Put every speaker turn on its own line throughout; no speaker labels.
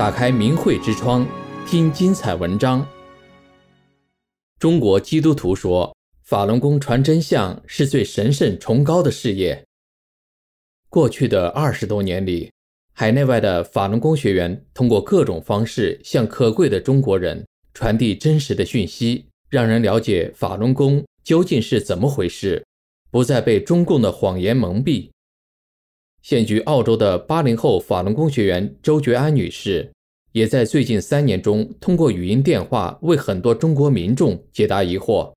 打开明慧之窗，听精彩文章。中国基督徒说，法轮功传真相是最神圣崇高的事业。过去的二十多年里，海内外的法轮功学员通过各种方式向可贵的中国人传递真实的讯息，让人了解法轮功究竟是怎么回事，不再被中共的谎言蒙蔽。现居澳洲的八零后法轮功学员周觉安女士，也在最近三年中通过语音电话为很多中国民众解答疑惑。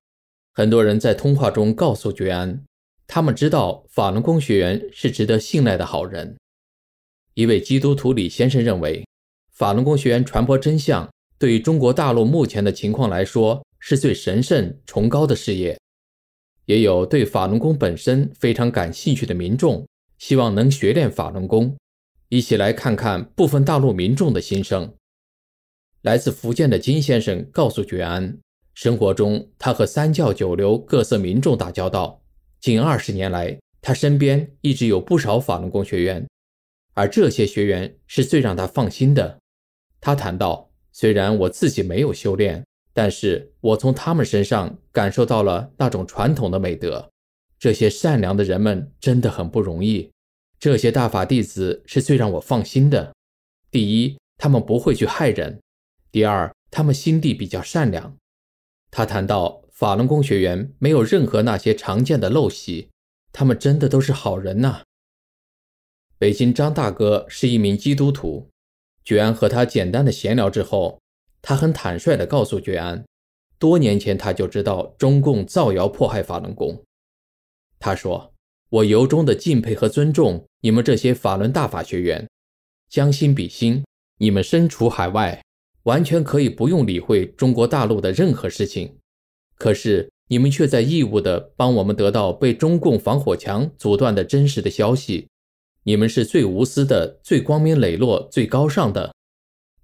很多人在通话中告诉觉安，他们知道法轮功学员是值得信赖的好人。一位基督徒李先生认为，法轮功学员传播真相，对于中国大陆目前的情况来说，是最神圣崇高的事业。也有对法轮功本身非常感兴趣的民众，希望能学练法轮功。一起来看看部分大陆民众的心声。来自福建的金先生告诉觉安，生活中他和三教九流各色民众打交道，近二十年来，他身边一直有不少法轮功学员。而这些学员是最让他放心的。他谈到，虽然我自己没有修炼，但是我从他们身上感受到了那种传统的美德。这些善良的人们真的很不容易。这些大法弟子是最让我放心的。第一，他们不会去害人；第二，他们心地比较善良。他谈到，法轮功学员没有任何那些常见的陋习，他们真的都是好人呐。北京张大哥是一名基督徒，觉安和他简单的闲聊之后，他很坦率地告诉觉安，多年前他就知道中共造谣迫害法轮功。他说：“我由衷的敬佩和尊重你们这些法轮大法学员，将心比心，你们身处海外，完全可以不用理会中国大陆的任何事情，可是你们却在义务的帮我们得到被中共防火墙阻断的真实的消息。”你们是最无私的、最光明磊落、最高尚的。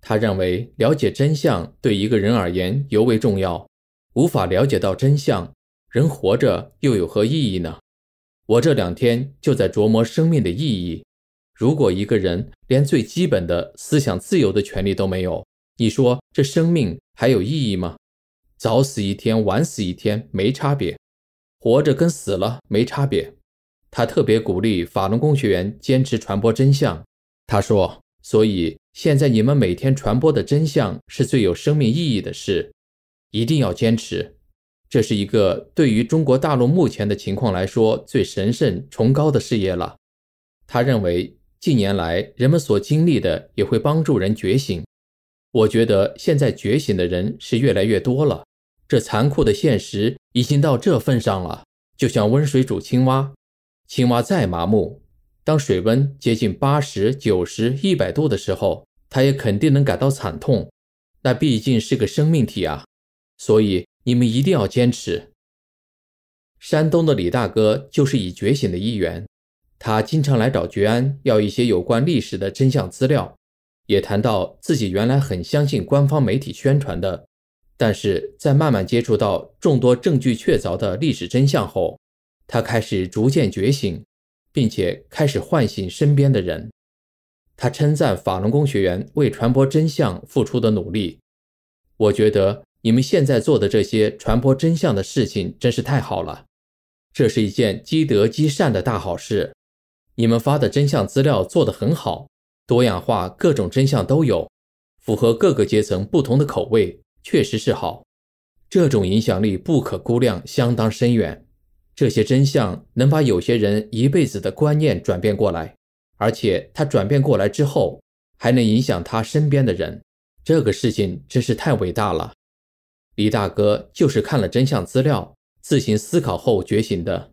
他认为了解真相对一个人而言尤为重要。无法了解到真相，人活着又有何意义呢？我这两天就在琢磨生命的意义。如果一个人连最基本的思想自由的权利都没有，你说这生命还有意义吗？早死一天，晚死一天没差别，活着跟死了没差别。他特别鼓励法轮功学员坚持传播真相。他说：“所以现在你们每天传播的真相是最有生命意义的事，一定要坚持。这是一个对于中国大陆目前的情况来说最神圣崇高的事业了。”他认为近年来人们所经历的也会帮助人觉醒。我觉得现在觉醒的人是越来越多了。这残酷的现实已经到这份上了，就像温水煮青蛙。青蛙再麻木，当水温接近八十九十一百度的时候，它也肯定能感到惨痛。那毕竟是个生命体啊，所以你们一定要坚持。山东的李大哥就是已觉醒的一员，他经常来找觉安要一些有关历史的真相资料，也谈到自己原来很相信官方媒体宣传的，但是在慢慢接触到众多证据确凿的历史真相后。他开始逐渐觉醒，并且开始唤醒身边的人。他称赞法轮功学员为传播真相付出的努力。我觉得你们现在做的这些传播真相的事情真是太好了，这是一件积德积善的大好事。你们发的真相资料做得很好，多样化，各种真相都有，符合各个阶层不同的口味，确实是好。这种影响力不可估量，相当深远。这些真相能把有些人一辈子的观念转变过来，而且他转变过来之后，还能影响他身边的人。这个事情真是太伟大了。李大哥就是看了真相资料，自行思考后觉醒的。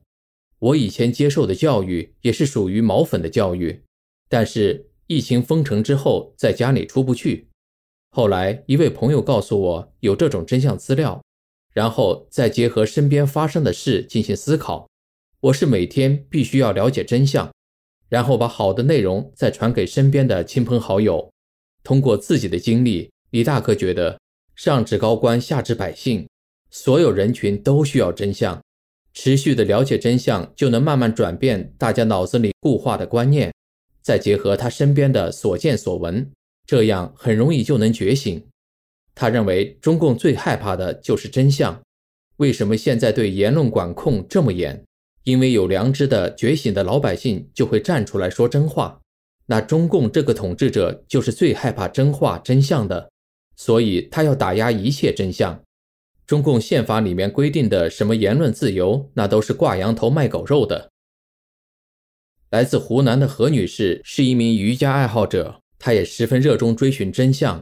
我以前接受的教育也是属于毛粉的教育，但是疫情封城之后，在家里出不去。后来一位朋友告诉我有这种真相资料。然后再结合身边发生的事进行思考，我是每天必须要了解真相，然后把好的内容再传给身边的亲朋好友。通过自己的经历，李大哥觉得上至高官，下至百姓，所有人群都需要真相。持续的了解真相，就能慢慢转变大家脑子里固化的观念。再结合他身边的所见所闻，这样很容易就能觉醒。他认为中共最害怕的就是真相。为什么现在对言论管控这么严？因为有良知的觉醒的老百姓就会站出来说真话。那中共这个统治者就是最害怕真话真相的，所以他要打压一切真相。中共宪法里面规定的什么言论自由，那都是挂羊头卖狗肉的。来自湖南的何女士是一名瑜伽爱好者，她也十分热衷追寻真相。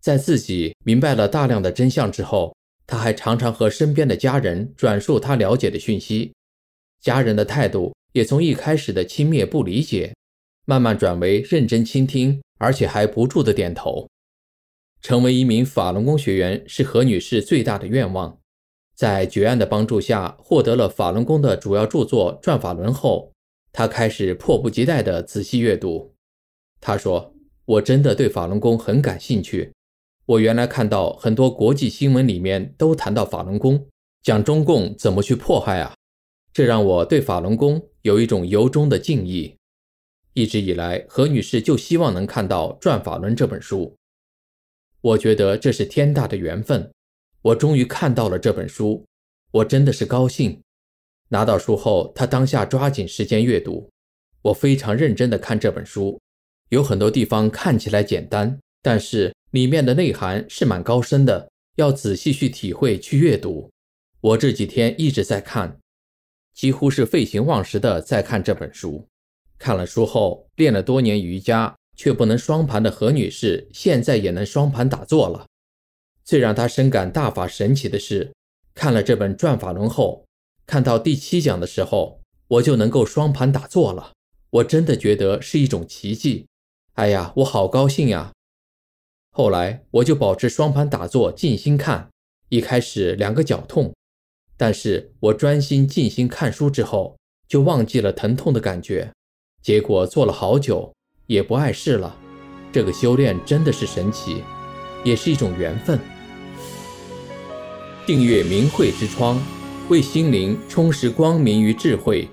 在自己明白了大量的真相之后，她还常常和身边的家人转述她了解的讯息。家人的态度也从一开始的轻蔑不理解，慢慢转为认真倾听，而且还不住的点头。成为一名法轮功学员是何女士最大的愿望。在绝案的帮助下，获得了法轮功的主要著作《转法轮》后，她开始迫不及待地仔细阅读。她说：“我真的对法轮功很感兴趣。我原来看到很多国际新闻里面都谈到法轮功，讲中共怎么去迫害啊，这让我对法轮功有一种由衷的敬意。一直以来，何女士就希望能看到《转法轮》这本书。”我觉得这是天大的缘分，我终于看到了这本书，我真的是高兴。拿到书后，他当下抓紧时间阅读。我非常认真地看这本书，有很多地方看起来简单，但是里面的内涵是蛮高深的，要仔细去体会、去阅读。我这几天一直在看，几乎是废寝忘食地在看这本书。看了书后，练了多年瑜伽。却不能双盘的何女士，现在也能双盘打坐了。最让她深感大法神奇的是，看了这本《转法轮》后，看到第七讲的时候，我就能够双盘打坐了。我真的觉得是一种奇迹。哎呀，我好高兴呀！后来我就保持双盘打坐，静心看。一开始两个脚痛，但是我专心静心看书之后，就忘记了疼痛的感觉。结果坐了好久。也不碍事了，这个修炼真的是神奇，也是一种缘分。订阅明慧之窗，为心灵充实光明与智慧。